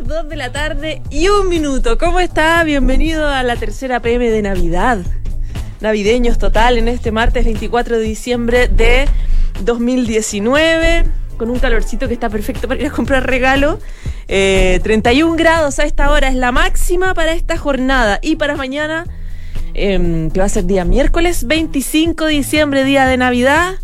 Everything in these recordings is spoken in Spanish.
Las 2 de la tarde y un minuto. ¿Cómo está? Bienvenido a la tercera PM de Navidad. Navideños total en este martes 24 de diciembre de 2019, con un calorcito que está perfecto para ir a comprar regalo. Eh, 31 grados a esta hora es la máxima para esta jornada y para mañana, eh, que va a ser día miércoles 25 de diciembre, día de Navidad.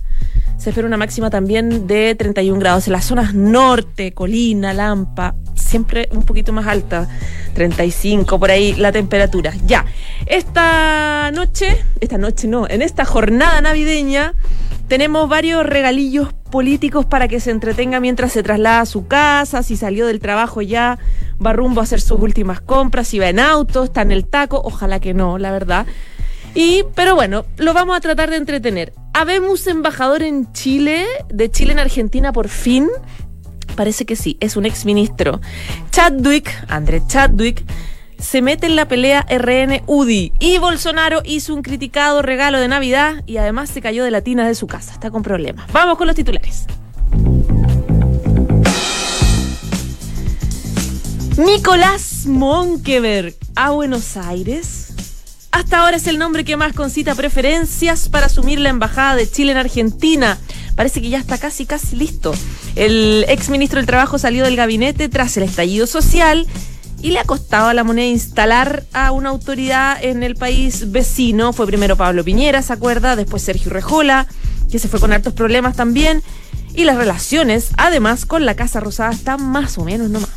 Se espera una máxima también de 31 grados en las zonas norte, Colina, Lampa, siempre un poquito más alta, 35 por ahí la temperatura. Ya, esta noche, esta noche no, en esta jornada navideña tenemos varios regalillos políticos para que se entretenga mientras se traslada a su casa, si salió del trabajo ya va rumbo a hacer sus últimas compras, si va en auto, está en el taco, ojalá que no, la verdad. Y, pero bueno, lo vamos a tratar de entretener. Habemos embajador en Chile, de Chile en Argentina por fin. Parece que sí, es un exministro. Chadwick, André Chadwick, se mete en la pelea RN-UDI. Y Bolsonaro hizo un criticado regalo de Navidad y además se cayó de la tina de su casa. Está con problemas. Vamos con los titulares. Nicolás Monkeberg a Buenos Aires. Hasta ahora es el nombre que más concita preferencias para asumir la embajada de Chile en Argentina. Parece que ya está casi, casi listo. El ex ministro del Trabajo salió del gabinete tras el estallido social y le ha costado la moneda instalar a una autoridad en el país vecino. Fue primero Pablo Piñera, ¿se acuerda? Después Sergio Rejola, que se fue con hartos problemas también. Y las relaciones, además, con la Casa Rosada están más o menos nomás.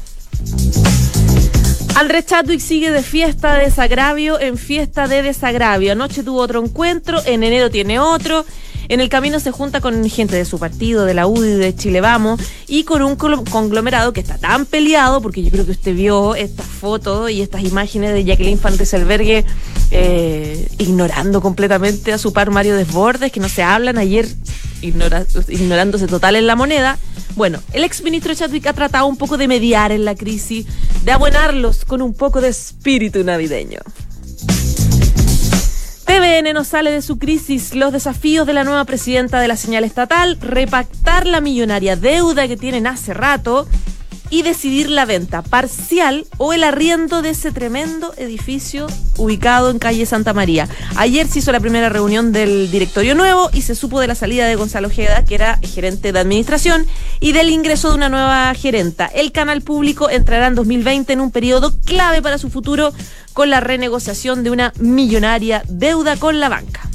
Andrés Chadwick sigue de fiesta de desagravio en fiesta de desagravio. Anoche tuvo otro encuentro, en enero tiene otro. En el camino se junta con gente de su partido, de la UDI, de Chile Vamos, y con un conglomerado que está tan peleado, porque yo creo que usted vio estas fotos y estas imágenes de Jacqueline Van Rieselberghe eh, ignorando completamente a su par Mario Desbordes, que no se hablan ayer, ignorándose total en la moneda. Bueno, el exministro Chadwick ha tratado un poco de mediar en la crisis, de abonarlos con un poco de espíritu navideño. TVN no sale de su crisis. Los desafíos de la nueva presidenta de la señal estatal, repactar la millonaria deuda que tienen hace rato y decidir la venta parcial o el arriendo de ese tremendo edificio ubicado en calle Santa María. Ayer se hizo la primera reunión del directorio nuevo y se supo de la salida de Gonzalo Ojeda, que era gerente de administración, y del ingreso de una nueva gerenta. El canal público entrará en 2020 en un periodo clave para su futuro con la renegociación de una millonaria deuda con la banca.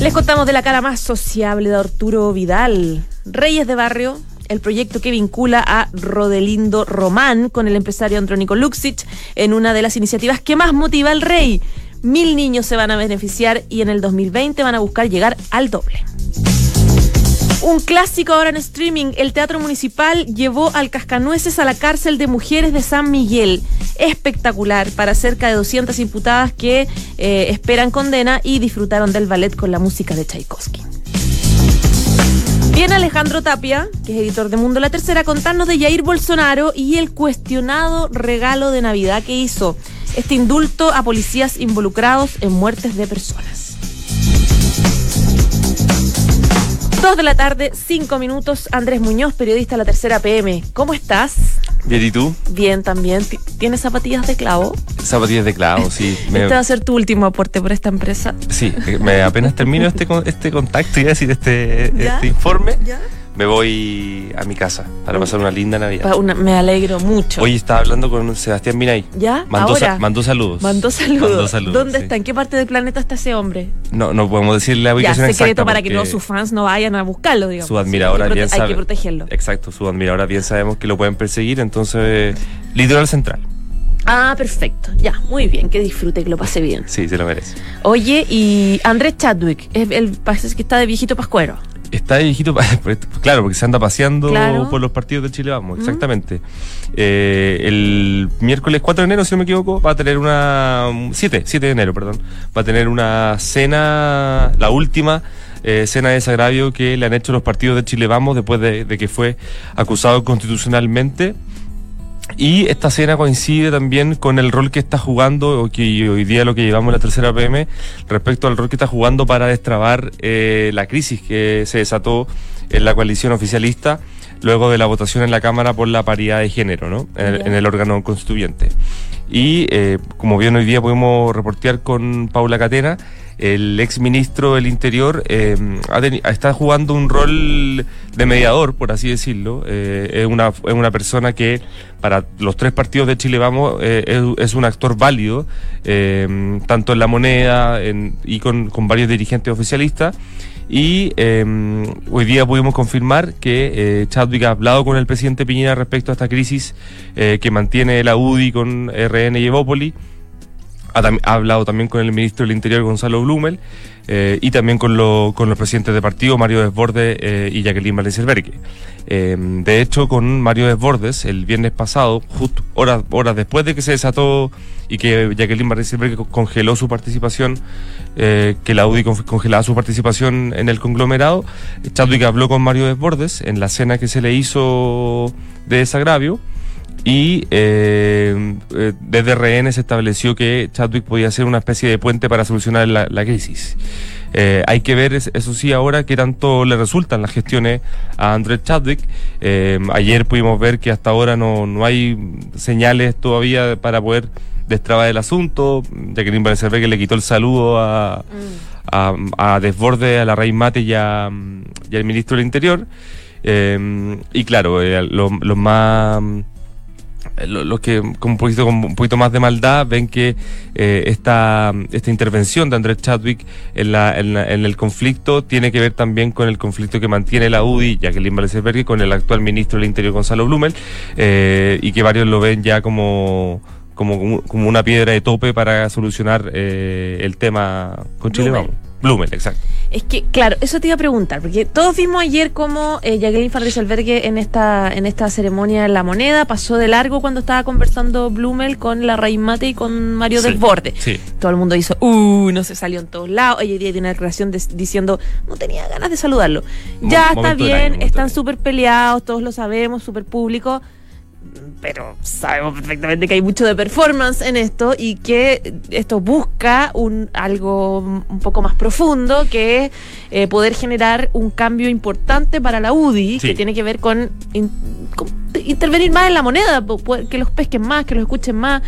Les contamos de la cara más sociable de Arturo Vidal. Reyes de Barrio, el proyecto que vincula a Rodelindo Román con el empresario Andrónico Luxich en una de las iniciativas que más motiva al rey. Mil niños se van a beneficiar y en el 2020 van a buscar llegar al doble. Un clásico ahora en streaming, el Teatro Municipal llevó al Cascanueces a la cárcel de mujeres de San Miguel. Espectacular para cerca de 200 imputadas que eh, esperan condena y disfrutaron del ballet con la música de Tchaikovsky. Viene Alejandro Tapia, que es editor de Mundo La Tercera, a contarnos de Jair Bolsonaro y el cuestionado regalo de Navidad que hizo. Este indulto a policías involucrados en muertes de personas. Dos de la tarde, cinco minutos. Andrés Muñoz, periodista de La Tercera PM. ¿Cómo estás? Bien, ¿y tú? Bien, también. ¿Tienes zapatillas de clavo? Zapatillas de clavo, sí. Me... Este va a ser tu último aporte por esta empresa. Sí, me apenas termino este, este contacto y decir este, este informe. ¿Ya? Me voy a mi casa para pasar una linda Navidad. Una, me alegro mucho. Hoy estaba hablando con Sebastián Minay. ¿Ya? Mandó, Ahora. Sa mandó saludos. Mandó saludos. Mandó saludos ¿Dónde sí. está? ¿En qué parte del planeta está ese hombre? No, no podemos decirle la ubicación ya, secreto exacta para que todos sus fans no vayan a buscarlo, digamos. Su admiradora hay bien hay sabe. que protegerlo. Exacto, su admiradora bien sabemos que lo pueden perseguir, entonces, litoral central. Ah, perfecto. Ya, muy bien. Que disfrute, que lo pase bien. Sí, se lo merece. Oye, y Andrés Chadwick, es el parece que está de viejito pascuero. Está viejito, claro, porque se anda paseando por los partidos de Chile Vamos, exactamente. Eh, el miércoles 4 de enero, si no me equivoco, va a tener una... 7, 7 de enero, perdón. Va a tener una cena, la última eh, cena de desagravio que le han hecho los partidos de Chile Vamos después de, de que fue acusado constitucionalmente y esta cena coincide también con el rol que está jugando, o que hoy día lo que llevamos la tercera PM, respecto al rol que está jugando para destrabar eh, la crisis que se desató en la coalición oficialista luego de la votación en la Cámara por la paridad de género, ¿no? En, el, órgano constituyente. Y eh, como bien hoy día podemos reportear con Paula Catena, el ex ministro del Interior eh, está jugando un rol de mediador, por así decirlo. Eh, es, una, es una persona que para los tres partidos de Chile Vamos eh, es, un actor válido, tanto en la moneda y con, con varios dirigentes oficialistas. Y hoy día pudimos confirmar que Chadwick ha hablado con el presidente Piñera respecto a esta crisis que mantiene la UDI con RN y Evópoli ha, hablado también con el ministro del Interior, Gonzalo Blumel, eh, y también con, con los presidentes de partido, Mario Desbordes eh, y Jacqueline Valencia eh, de hecho, con Mario Desbordes, el viernes pasado, justo horas, horas después de que se desató y que Jacqueline Valencia congeló su participación, que la UDI congelaba su participación en el conglomerado, Chadwick habló con Mario Desbordes en la cena que se le hizo de desagravio y eh, eh desde RN se estableció que Chadwick podía ser una especie de puente para solucionar la, crisis. Eh, hay que ver, eso sí, ahora qué tanto le resultan las gestiones a Andrés Chadwick. Eh, ayer pudimos ver que hasta ahora no, no hay señales todavía para poder destrabar el asunto. Jacqueline Vanessa que le quitó el saludo a, mm. a, Desborde, a la Rey Mate y, al ministro del Interior. y claro, los más los que con un, poquito, con un poquito más de maldad ven que eh, esta, esta intervención de Andrés Chadwick en, la, en, el conflicto tiene que ver también con el conflicto que mantiene la UDI, Jacqueline Valenciabergui, con el actual ministro del Interior, Gonzalo Blumel, eh, y que varios lo ven ya como como, como una piedra de tope para solucionar eh, el tema con Chile Vamos. Blumen, exacto. Es que, claro, eso te iba a preguntar, porque todos vimos ayer cómo eh, Jacqueline Farris Albergue en esta, en esta ceremonia en la moneda pasó de largo cuando estaba conversando Blumel con la Raíz Mate y con Mario del Borde. Sí. Todo el mundo hizo, uh, no se salió en todos lados. Ella tiene una declaración diciendo, no tenía ganas de saludarlo. ya está bien, están súper peleados, todos lo sabemos, súper público pero sabemos perfectamente que hay mucho de performance en esto y que esto busca un algo un poco más profundo que es eh, poder generar un cambio importante para la UDI que tiene que ver con, intervenir más en la moneda que los pesquen más que los escuchen más.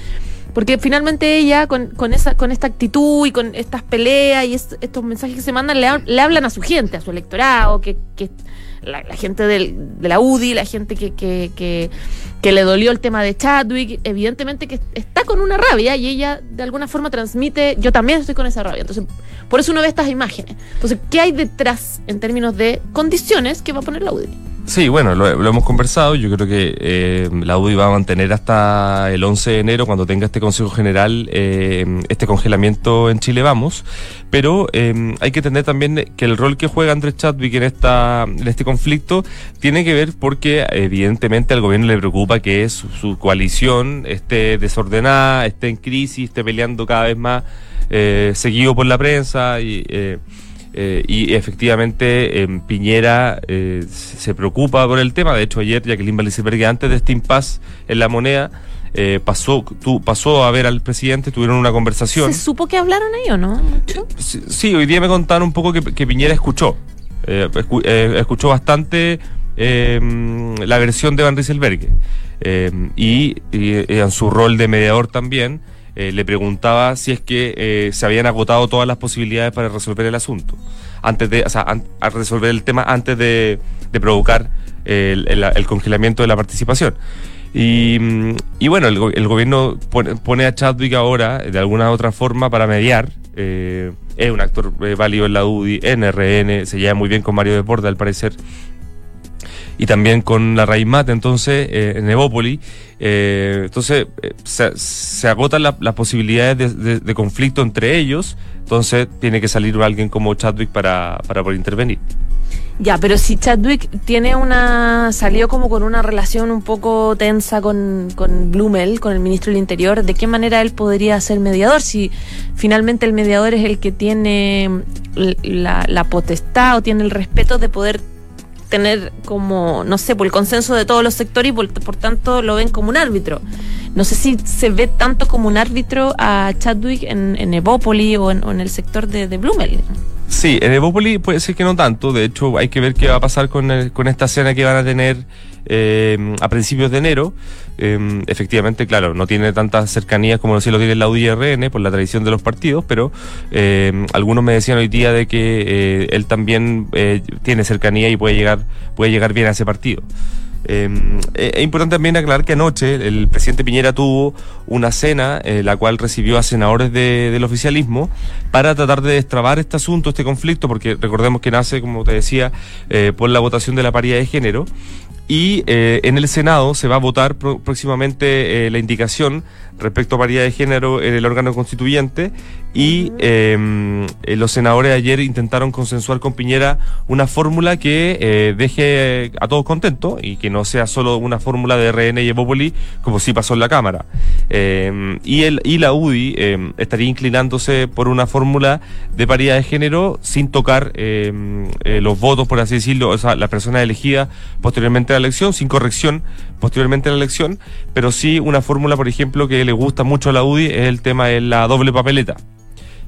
Porque finalmente ella con, con esa con esta actitud y con estas peleas y estos mensajes que se mandan le, le, hablan a su gente a su electorado que, que la, gente de la UDI, la gente que, que, que, que, le dolió el tema de Chadwick, evidentemente que está con una rabia y ella de alguna forma transmite, yo también estoy con esa rabia. Entonces, por eso uno ve estas imágenes. Entonces, ¿qué hay detrás en términos de condiciones que va a poner la UDI? Sí, bueno, lo, hemos conversado. Yo creo que eh, la UDI va a mantener hasta el 11 de enero, cuando tenga este Consejo General, eh, este congelamiento en Chile Vamos. Pero eh, hay que entender también que el rol que juega Andrés Chadwick en, esta, en este conflicto tiene que ver porque evidentemente al gobierno le preocupa que su, su coalición esté desordenada, esté en crisis, esté peleando cada vez más, seguido por la prensa y eh, y efectivamente en Piñera eh, se preocupa por el tema. De hecho, ayer Jacqueline Valencibergue, antes de este impasse en la moneda, eh, pasó, tú, pasó a ver al presidente, tuvieron una conversación. ¿Se supo que hablaron ahí o no? Sí, hoy día me contaron un poco que, Piñera escuchó. escuchó bastante la versión de Van Rieselberg y, y en su rol de mediador también. Eh, le preguntaba si es que eh, se habían agotado todas las posibilidades para resolver el asunto, antes de, o sea, resolver el tema antes de, provocar el, congelamiento de la participación. Y, bueno, el, gobierno pone, a Chadwick ahora, de alguna u otra forma, para mediar. Eh, es un actor válido en la UDI, en RN, se lleva muy bien con Mario Deporta, al parecer. Y también con la raíz mate, entonces, eh, en Evópoli. Eh, entonces, eh, se, agotan las posibilidades de, conflicto entre ellos, entonces tiene que salir alguien como Chadwick para, para poder intervenir. Ya, pero si Chadwick tiene una. salió como con una relación un poco tensa con, con Blumel, con el ministro del Interior, ¿de qué manera él podría ser mediador? Si finalmente el mediador es el que tiene la potestad o tiene el respeto de poder tener como, no sé, por el consenso de todos los sectores y por, tanto lo ven como un árbitro. No sé si se ve tanto como un árbitro a Chadwick en, en Evópoli o en, el sector de, de Blumel. Sí, en Evópoli puede ser que no tanto. De hecho, hay que ver qué va a pasar con, con esta cena que van a tener eh, a principios de enero. Eh, efectivamente, claro, no tiene tantas cercanías como si lo tiene la UDRN por la tradición de los partidos, pero eh, algunos me decían hoy día de que él también tiene cercanía y puede llegar, puede llegar bien a ese partido. Es importante también aclarar que anoche el presidente Piñera tuvo una cena, eh, la cual recibió a senadores del oficialismo, para tratar de destrabar este asunto, este conflicto, porque recordemos que nace, como te decía, por la votación de la paridad de género. Y en el Senado se va a votar próximamente la indicación respecto a paridad de género en el órgano constituyente y em, eh, los senadores ayer intentaron consensuar con Piñera una fórmula que eh, deje a todos contentos y que no sea solo una fórmula de RN y Evópoli como sí pasó en la Cámara. Em, y, el, y la UDI em, estaría inclinándose por una fórmula de paridad de género sin tocar eh, los votos, por así decirlo, o sea, la persona elegida posteriormente a la elección, sin corrección posteriormente a la elección, pero sí una fórmula, por ejemplo, que le gusta mucho a la UDI es el tema de la doble papeleta.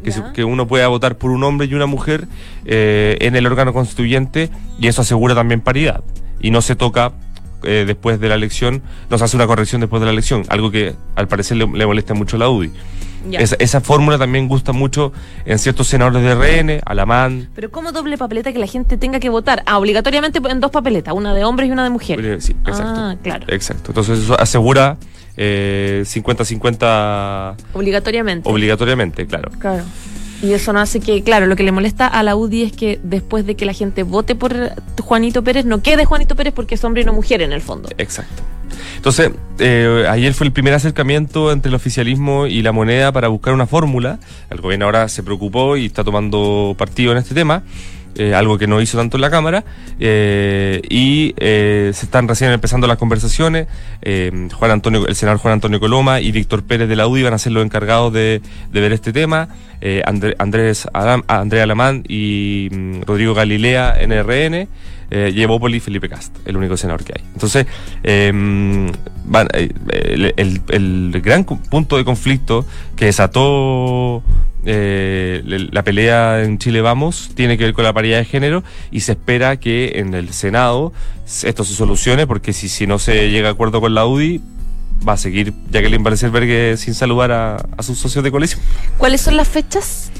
Que, que, uno pueda votar por un hombre y una mujer eh, en el órgano constituyente y eso asegura también paridad. Y no se toca eh, después de la elección, no se hace una corrección después de la elección, algo que al parecer le, molesta mucho a la UDI. Esa, esa, fórmula también gusta mucho en ciertos senadores de RN, Alamán. Pero ¿cómo doble papeleta que la gente tenga que votar? Ah, obligatoriamente en dos papeletas, una de hombres y una de mujeres. Sí, exacto. Ah, claro. Exacto. Entonces eso asegura 50-50. Eh, obligatoriamente. Obligatoriamente, claro. Claro. Y eso no hace que, claro, lo que le molesta a la UDI es que después de que la gente vote por Juanito Pérez, no quede Juanito Pérez porque es hombre y no mujer en el fondo. Exacto. Entonces, eh, ayer fue el primer acercamiento entre el oficialismo y la moneda para buscar una fórmula. El gobierno ahora se preocupó y está tomando partido en este tema. Eh, algo que no hizo tanto en la Cámara, eh, y eh, se están recién empezando las conversaciones. Juan Antonio, el senador Juan Antonio Coloma y Víctor Pérez de la UDI van a ser los encargados de, ver este tema. Andrés Andrea Alamán y mm, Rodrigo Galilea, NRN. llevó Poli Felipe Cast, el único senador que hay. Entonces, em, el, el, gran punto de conflicto que desató eh, la pelea en Chile Vamos tiene que ver con la paridad de género y se espera que en el Senado esto se solucione porque si, si no se llega a acuerdo con la UDI va a seguir Jacqueline Vanessberg sin saludar a, sus socios de coalición. ¿Cuáles son las fechas?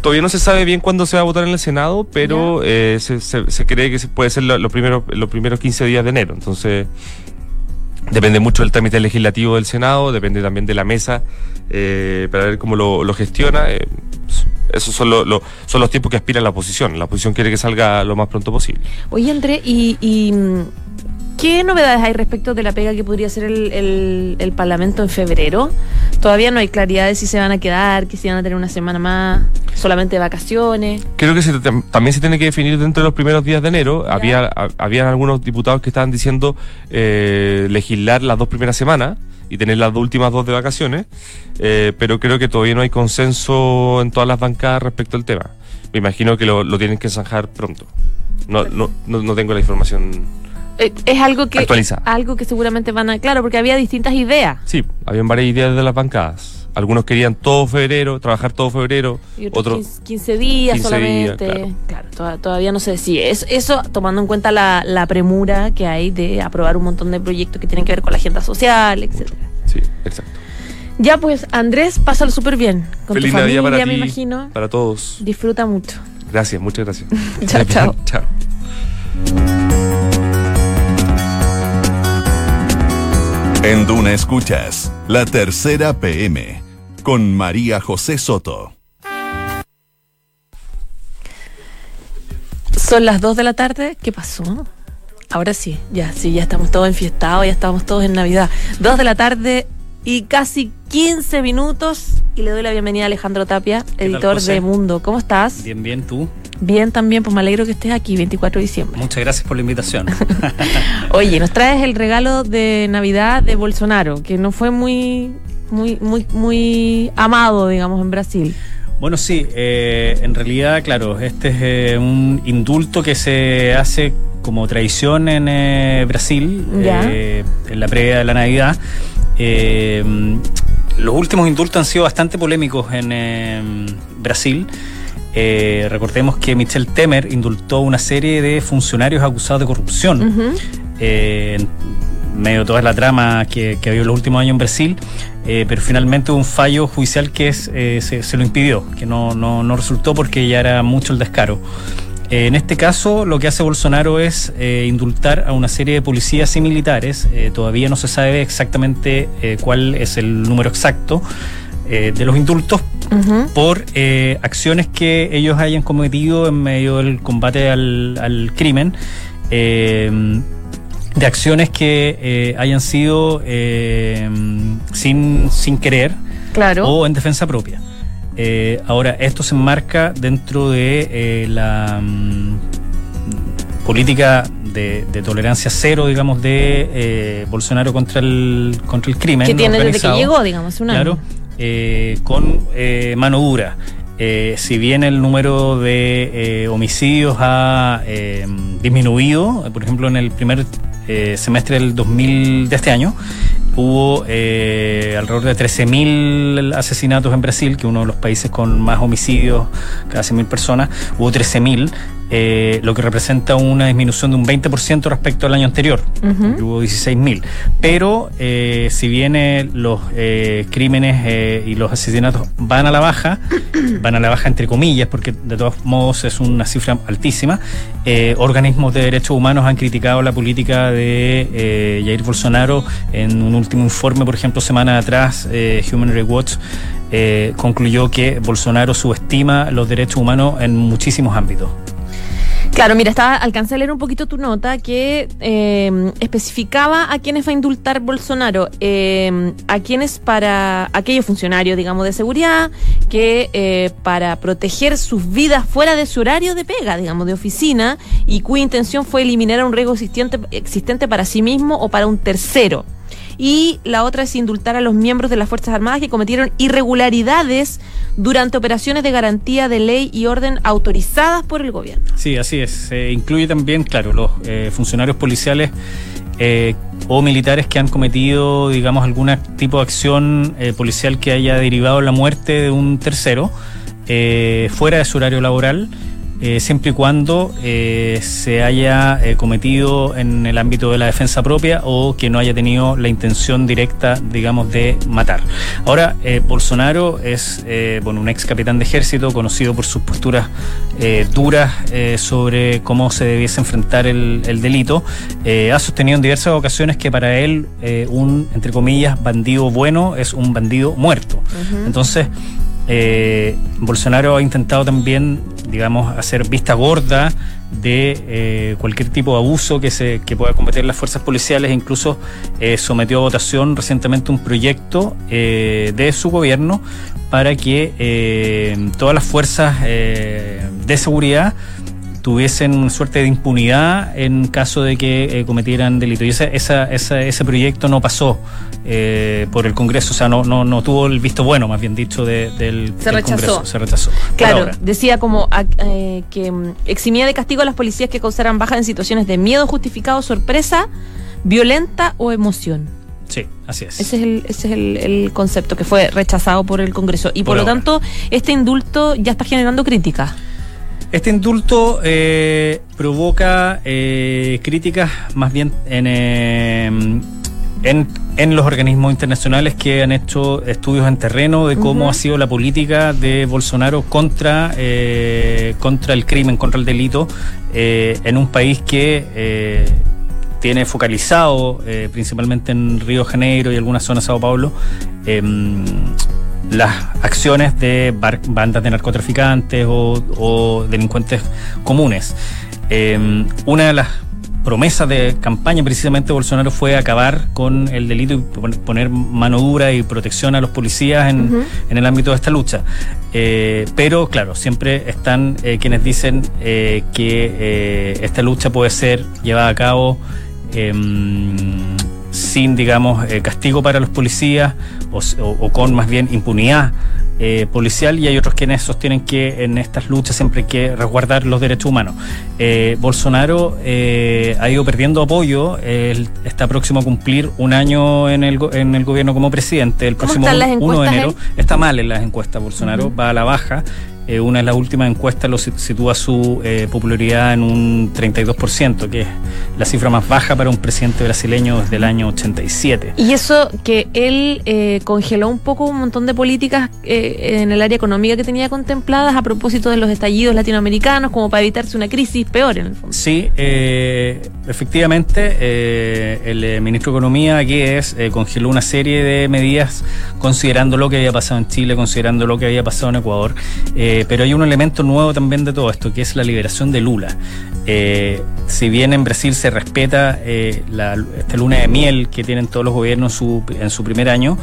Todavía no se sabe bien cuándo se va a votar en el Senado, pero eh, se, se, cree que puede ser los primeros, los primeros 15 días de enero. Entonces, Depende mucho del trámite legislativo del Senado, depende también de la mesa eh, para ver cómo lo, gestiona. Eh, esos son, son los tiempos que aspira la oposición. La oposición quiere que salga lo más pronto posible. Oye, André, y ¿Qué novedades hay respecto de la pega que podría ser el, Parlamento en febrero? Todavía no hay claridad de si se van a quedar, que si van a tener una semana más, solamente de vacaciones. Creo que también se tiene que definir dentro de los primeros días de enero. Había Habían algunos diputados que estaban diciendo eh, legislar las dos primeras semanas y tener las últimas dos de vacaciones, eh, pero creo que todavía no hay consenso en todas las bancadas respecto al tema. Me imagino que lo, tienen que zanjar pronto. No, no, no tengo la información eh, es algo que algo que seguramente van a claro porque había distintas ideas. Sí habían varias ideas de las bancadas. Algunos querían todo febrero trabajar todo febrero y otros, 15, días solamente. claro, todavía no sé si es eso tomando en cuenta la, la, premura que hay de aprobar un montón de proyectos que tienen que ver con la agenda social etcétera. Sí exacto. Ya pues Andrés pásalo súper bien. Con tu familia para me imagino. para todos. Disfruta mucho. Gracias muchas gracias. Chao chao. Chao En Duna Escuchas, la tercera PM, con María José Soto. Son las 2 de la tarde. ¿Qué pasó? Ahora sí, ya, sí, ya estamos todos enfiestados, ya estamos todos en Navidad. Dos de la tarde y casi 15 minutos. Y le doy la bienvenida a Alejandro Tapia, editor de Mundo. ¿Cómo estás? Bien, bien, ¿tú? Bien, también, pues me alegro que estés aquí, 24 de diciembre. Muchas gracias por la invitación. Oye, nos traes el regalo de Navidad de Bolsonaro, que no fue muy, muy, muy, muy amado, digamos, en Brasil. Bueno, sí, eh, en realidad, claro, este es eh, un indulto que se hace como tradición en eh, Brasil, eh, en la previa de la Navidad. Eh, los últimos indultos han sido bastante polémicos en Brasil. Recordemos que Michel Temer indultó una serie de funcionarios acusados de corrupción. en medio de toda la trama que, que ha habido en los últimos años en Brasil, pero finalmente hubo un fallo judicial que es, se, lo impidió, que no, no, no resultó porque ya era mucho el descaro. Eh, en este caso, lo que hace Bolsonaro es eh, indultar a una serie de policías y militares. Eh, todavía no se sabe exactamente cuál es el número exacto de los indultos por acciones que ellos hayan cometido en medio del combate al, crimen. de acciones que hayan sido sin, sin querer o en defensa propia. Eh, ahora, esto se enmarca dentro de eh, la mm, política de, tolerancia cero, digamos, de eh, Bolsonaro contra el, contra el crimen. Que tiene desde que llegó, digamos, un año. Claro, con mano dura. si bien el número de homicidios ha disminuido, por ejemplo, en el primer semestre del 2000 de este año, hubo eh, alrededor de 13.000 asesinatos en Brasil, que es uno de los países con más homicidios, cada 100.000 personas, hubo 13.000, eh, lo que representa una disminución de un 20% respecto al año anterior, hubo 16.000. Pero eh, si bien los crímenes y los asesinatos van a la baja, van a la baja entre comillas, porque de todos modos es una cifra altísima, organismos de derechos humanos han criticado la política de Jair Bolsonaro en un último informe, por ejemplo, semana atrás, eh, Human Rights Watch eh, concluyó que Bolsonaro subestima los derechos humanos en muchísimos ámbitos. Claro, mira, estaba, alcancé a leer un poquito tu nota que em, especificaba a quienes va a indultar Bolsonaro, em, a quienes para aquellos funcionarios, digamos, de seguridad, que eh, para proteger sus vidas fuera de su horario de pega, digamos, de oficina, y cuya intención fue eliminar un riesgo existente para sí mismo o para un tercero y la otra es indultar a los miembros de las Fuerzas Armadas que cometieron irregularidades durante operaciones de garantía de ley y orden autorizadas por el gobierno. Sí, así es. Se incluye también, claro, los eh, funcionarios policiales eh, o militares que han cometido, digamos, algún tipo de acción eh, policial que haya derivado la muerte de un tercero fuera de su horario laboral eh, siempre y cuando eh, se haya eh, cometido en el ámbito de la defensa propia o que no haya tenido la intención directa, digamos, de matar. Ahora, Bolsonaro es bueno, un ex capitán de ejército conocido por sus posturas duras sobre cómo se debiese enfrentar el, delito. ha sostenido en diversas ocasiones que para él un, entre comillas, bandido bueno es un bandido muerto. Entonces, eh, Bolsonaro ha intentado también, digamos, hacer vista gorda de eh, cualquier tipo de abuso que se que pueda cometer las fuerzas policiales e incluso eh, sometió a votación recientemente un proyecto de su gobierno para que todas las fuerzas de seguridad tuviesen una suerte de impunidad en caso de que eh, cometieran delito. Y ese, esa, ese proyecto no pasó eh, por el Congreso, o sea, no, no, no tuvo el visto bueno, más bien dicho, del, se rechazó. Congreso. Se rechazó. Claro, decía como eh, que mm, eximía de castigo a las policías que causaran bajas en situaciones de miedo justificado, sorpresa, violenta o emoción. Sí, así es. Ese es el, ese es el, concepto que fue rechazado por el Congreso. Y por, lo tanto, este indulto ya está generando críticas. Este indulto eh, provoca eh, críticas más bien eh, en, en, los organismos internacionales que han hecho estudios en terreno de cómo ha sido la política de Bolsonaro contra, contra el crimen, contra el delito, en un país que tiene focalizado principalmente en Río de Janeiro y algunas zonas de Sao Paulo em, las acciones de bandas de narcotraficantes o, delincuentes comunes. Em, una de las promesa de campaña precisamente de Bolsonaro fue acabar con el delito y poner mano dura y protección a los policías en, el ámbito de esta lucha. Eh, pero claro, siempre están eh, quienes dicen eh, que esta lucha puede ser llevada a cabo em, sin, digamos, castigo para los policías o, con más bien impunidad eh, policial y hay otros quienes sostienen que en estas luchas siempre hay que resguardar los derechos humanos. Eh, Bolsonaro eh, ha ido perdiendo apoyo, está próximo a cumplir un año en el, en el gobierno como presidente, el próximo 1 de enero. Está mal en las encuestas, Bolsonaro va a la baja. Eh, una de las últimas encuestas lo sitúa su eh, popularidad en un 32%, que es la cifra más baja para un presidente brasileño desde el año 87. Y eso que él eh, congeló un poco un montón de políticas en el área económica que tenía contempladas a propósito de los estallidos latinoamericanos, como para evitarse una crisis peor en el fondo. Sí, efectivamente, el ministro de Economía aquí es, congeló una serie de medidas considerando lo que había pasado en Chile, considerando lo que había pasado en Ecuador. Eh, pero hay un elemento nuevo también de todo esto, que es la liberación de Lula. Eh, si bien en Brasil se respeta eh, la, esta luna de miel que tienen todos los gobiernos en su primer año,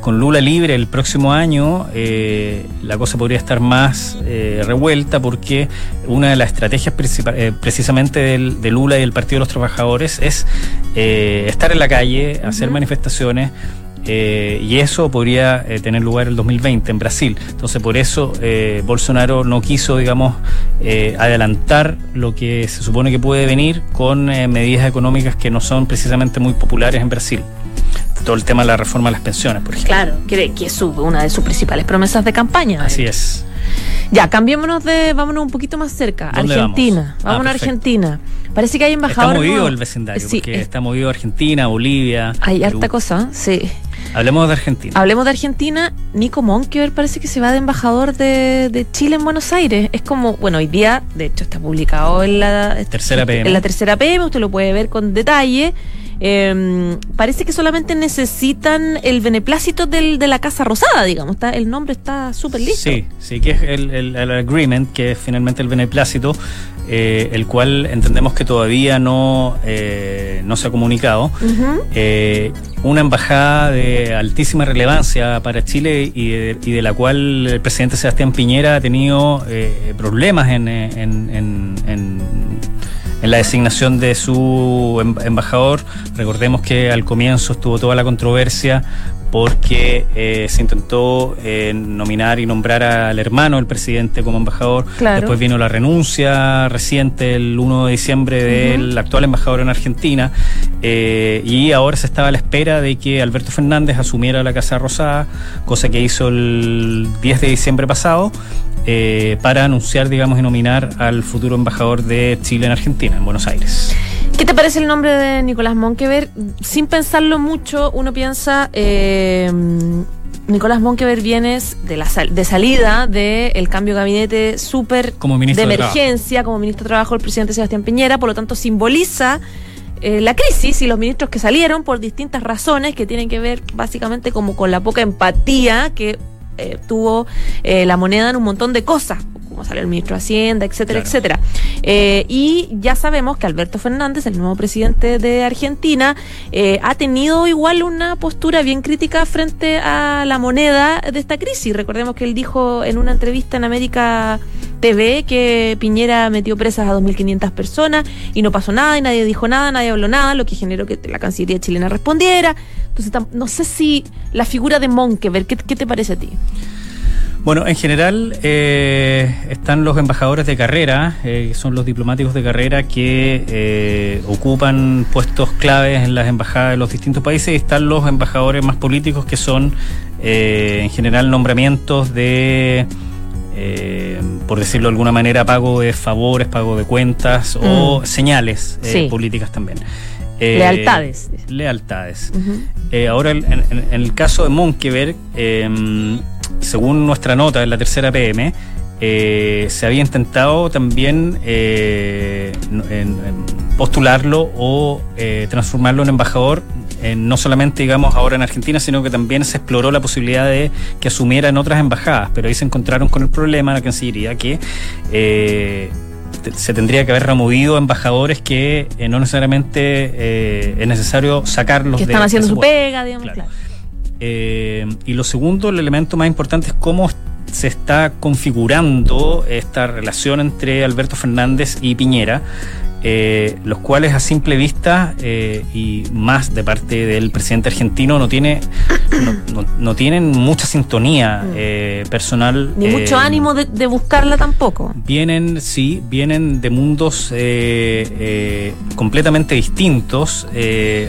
con Lula libre el próximo año la cosa podría estar más revuelta porque una de las estrategias precisamente de Lula y del Partido de los Trabajadores es estar en la calle, hacer manifestaciones, eh, y eso podría eh, tener lugar el 2020 en Brasil. Entonces, por eso eh, Bolsonaro no quiso, digamos, adelantar lo que se supone que puede venir con medidas económicas que no son precisamente muy populares en Brasil. Todo el tema de la reforma de las pensiones, por ejemplo. Claro, que, que es una de sus principales promesas de campaña. Así es. Ya, cambiémonos de, vámonos un poquito más cerca. Argentina. Vamos, ah, a Argentina. Parece que hay embajadores. Está movido el vecindario, porque está movido Argentina, Bolivia. Hay harta cosa, sí. Hablemos de Argentina. Hablemos de Argentina. Nico Monkever parece que se va de embajador de, Chile en Buenos Aires. Es como, bueno, hoy día, de hecho, está publicado en la tercera PM. En la tercera PM, usted lo puede ver con detalle. Em, parece que solamente necesitan el beneplácito del, de la Casa Rosada, digamos. Está, el nombre está súper listo. Sí, sí, que es el, el, agreement, que es finalmente el beneplácito, eh, el cual entendemos que todavía no, eh, no se ha comunicado. Eh, una embajada de altísima relevancia para Chile y de, y de, la cual el presidente Sebastián Piñera ha tenido problemas en, en, en en la designación de su em-, embajador. Recordemos que al comienzo estuvo toda la controversia porque eh, se intentó eh, nominar y nombrar al hermano del presidente como embajador. Después vino la renuncia reciente el 1 de diciembre del actual embajador en Argentina. Eh, y ahora se estaba a la espera de que Alberto Fernández asumiera la Casa Rosada, cosa que hizo el 10 de diciembre pasado. Para anunciar, digamos, y nominar al futuro embajador de Chile en Argentina, en Buenos Aires. ¿Qué te parece el nombre de Nicolás Monkever? Sin pensarlo mucho, uno piensa, eh, Nicolás Monkever viene de, la de salida del cambio de gabinete súper de emergencia como ministro de Trabajo del presidente Sebastián Piñera, por lo tanto simboliza eh, la crisis y los ministros que salieron por distintas razones que tienen que ver básicamente como con la poca empatía que eh, tuvo la moneda en un montón de cosas como salió el ministro de Hacienda, etcétera, etcétera. Eh, y ya sabemos que Alberto Fernández, el nuevo presidente de Argentina, eh, ha tenido igual una postura bien crítica frente a la moneda de esta crisis. Recordemos que él dijo en una entrevista en América TV que Piñera metió presas a 2.500 personas y no pasó nada y nadie dijo nada, nadie habló nada, lo que generó que la Cancillería chilena respondiera. Entonces, no sé si la figura de Monkever, ¿qué, qué te parece a ti? Bueno, en general eh, están los embajadores de carrera, eh, que son los diplomáticos de carrera que eh, ocupan puestos claves en las embajadas de los distintos países y están los embajadores más políticos que son en general nombramientos de, por decirlo de alguna manera, pago de favores, pago de cuentas o mm. señales políticas también. Lealtades. Lealtades. ahora, en, el caso de Monkeberg, según nuestra nota en la tercera PM, eh, se había intentado también eh, postularlo o eh, transformarlo en embajador, no solamente digamos ahora en Argentina, sino que también se exploró la posibilidad de que asumiera en otras embajadas, pero ahí se encontraron con el problema la Cancillería que se tendría que haber removido embajadores que no necesariamente es necesario sacarlos. Que están haciendo su pega, digamos. Claro. y lo segundo, el elemento más importante es cómo se está configurando esta relación entre Alberto Fernández y Piñera. Eh, los cuales a simple vista eh, y más de parte del presidente argentino no tiene no, tienen mucha sintonía mm. eh, personal ni mucho ánimo de, buscarla tampoco. vienen sí vienen de mundos completamente distintos.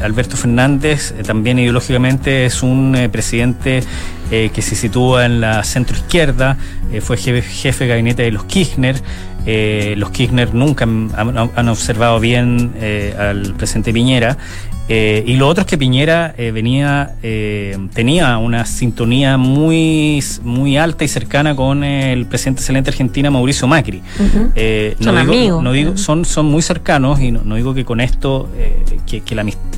Alberto Fernández también ideológicamente es un presidente que se sitúa en la centro izquierda fue jefe, jefe de gabinete de los Kirchner eh, los Kirchner nunca han, observado bien eh, al presidente Piñera. Eh, y lo otro es que Piñera venía, tenía una sintonía muy, muy alta y cercana con el presidente excelente Argentina, Mauricio Macri. son amigos. No digo, son, son muy cercanos y no, digo que con esto, que,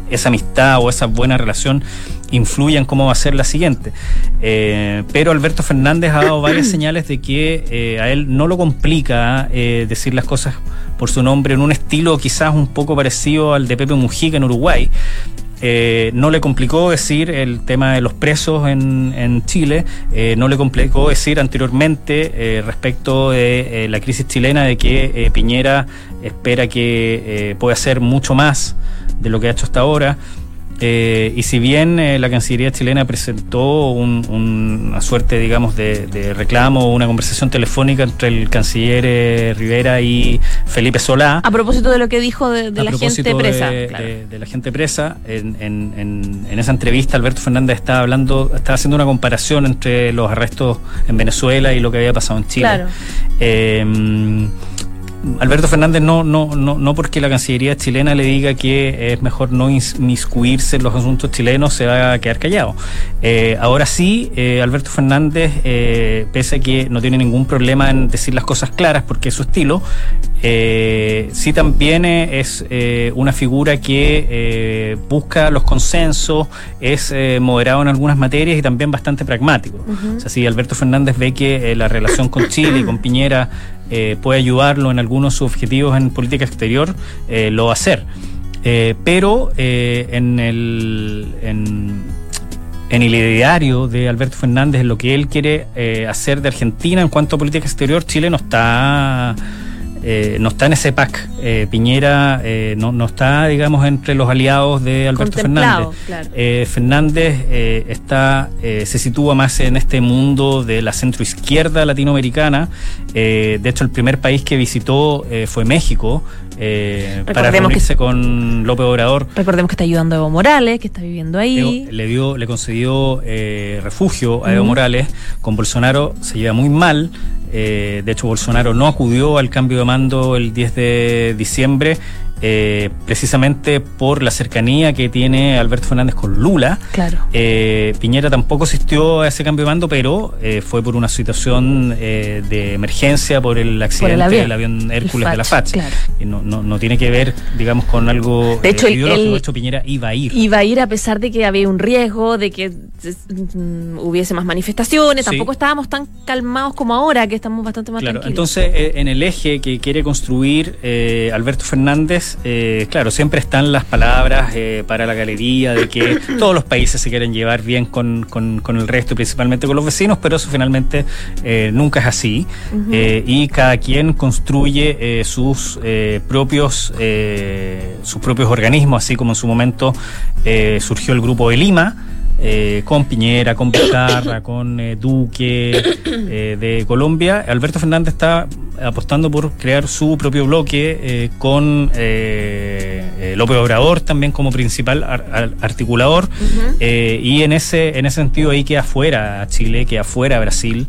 esa amistad o esa buena relación influya en cómo va a ser la siguiente. Eh, pero Alberto Fernández ha dado varias señales de que eh, a él no lo complica eh, decir las cosas por su nombre en un estilo quizás un poco parecido al de Pepe Mujica en Uruguay. no le complicó decir el tema de los presos en, en Chile, no le complicó decir anteriormente respecto de la crisis chilena de que Piñera espera que pueda hacer mucho más de lo que ha hecho hasta ahora. Eh, y si bien eh, la Cancillería chilena presentó una suerte, digamos, de, reclamo o una conversación telefónica entre el canciller eh, Rivera y Felipe Solá. A propósito de lo que dijo de, la gente presa. De, la gente presa, en, esa entrevista Alberto Fernández estaba hablando, estaba haciendo una comparación entre los arrestos en Venezuela y lo que había pasado en Chile. Claro. Alberto Fernández no, no, no, no porque la Cancillería chilena le diga que es mejor no inmiscuirse en los asuntos chilenos, se va a quedar callado. Eh, ahora sí, eh, Alberto Fernández, eh, pese a que no tiene ningún problema en decir las cosas claras porque es su estilo, sí también es una figura que busca los consensos, es moderado en algunas materias y también bastante pragmático. O sea, si Alberto Fernández ve que la relación con Chile y con Piñera eh, puede ayudarlo en algunos objetivos en política exterior, eh, lo va a hacer. Eh, pero en el. En, el ideario de Alberto Fernández, en lo que él quiere hacer de Argentina en cuanto a política exterior, Chile no está eh, no está en ese pack. Eh, Piñera eh, no, no, está, digamos, entre los aliados de Alberto Fernández. Fernández está, se sitúa más en este mundo de la centroizquierda latinoamericana. de hecho, el primer país que visitó fue México. para reunirse con López Obrador. Recordemos que está ayudando a Evo Morales, que está viviendo ahí. Le, dio, le concedió refugio a Evo Morales. Con Bolsonaro se lleva muy mal. Eh, de hecho, Bolsonaro no acudió al cambio de mando el 10 de diciembre eh, precisamente por la cercanía que tiene Alberto Fernández con Lula. Claro. Eh, Piñera tampoco asistió a ese cambio de mando, pero eh, fue por una situación de emergencia por el accidente del avión Hércules de la FACH. Claro. Y no, no, no, tiene que ver, digamos, con algo de hecho, ideológico. de hecho, Piñera iba a ir. Iba a ir a pesar de que había un riesgo, de que mm, hubiese más manifestaciones. Tampoco estábamos tan calmados como ahora, que estamos bastante más claro, Entonces, en el eje que quiere construir Alberto Fernández, eh, claro, siempre están las palabras eh, para la galería de que todos los países se quieren llevar bien con, el resto y principalmente con los vecinos, pero eso finalmente eh, nunca es así. y cada quien construye sus propios sus propios organismos, así como en su momento surgió el grupo de Lima eh, con Piñera, con Vizcarra, con eh, Duque eh, de Colombia, Alberto Fernández está apostando por crear su propio bloque con López Obrador también como principal articulador y en ese en ese sentido ahí queda afuera Chile, queda afuera Brasil.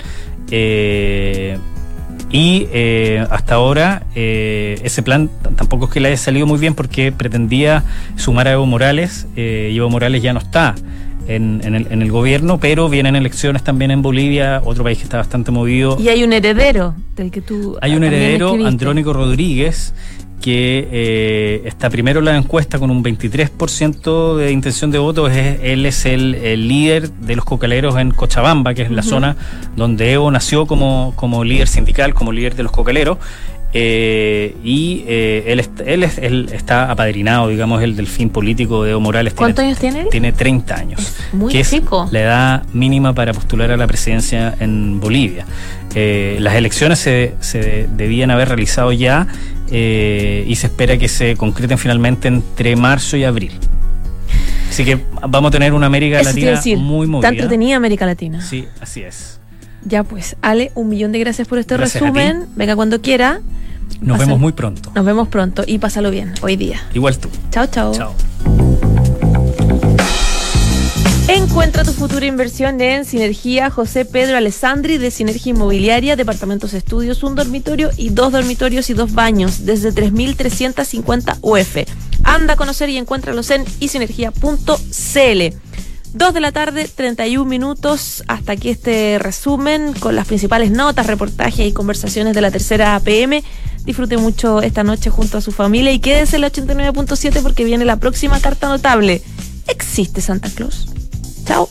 Y hasta ahora ese plan tampoco es que le haya salido muy bien porque pretendía sumar a Evo Morales y Evo Morales ya no está en, el, en el gobierno, pero vienen elecciones también en Bolivia, otro país que está bastante movido. Y hay un heredero del que tú. Hay un heredero, Andrónico Rodríguez, que eh, está primero en la encuesta con un 23% de intención de voto. Es, él es el, líder de los cocaleros en Cochabamba, que es la zona donde Evo nació como, como líder sindical, como líder de los cocaleros. Eh, y eh, él, él, él, está apadrinado, digamos, el delfín político de Evo Morales. ¿Cuántos años tiene él? Tiene 30 años. muy que chico. Es la edad mínima para postular a la presidencia en Bolivia. Eh, las elecciones se, se, debían haber realizado ya y se espera que se concreten finalmente entre marzo y abril. Así que vamos a tener una América Latina muy movida. Tanto tenía América Latina. Sí, así es. Ya pues, Ale, un millón de gracias por este resumen. Venga cuando quiera. Nos vemos muy pronto. Nos vemos pronto y pásalo bien hoy día. Igual tú. Chao, chao. Chao. Encuentra tu futura inversión en Sinergia José Pedro Alessandri de Sinergia Inmobiliaria, Departamentos Estudios, un dormitorio y dos dormitorios y dos baños desde 3.350 UF. Anda a conocer y encuéntralos en isinergia.cl. 2 de la tarde, 31 minutos. Hasta aquí este resumen con las principales notas, reportajes y conversaciones de la tercera APM. Disfrute mucho esta noche junto a su familia y quédense en la 89.7 porque viene la próxima carta notable. ¿Existe Santa Claus? Chao.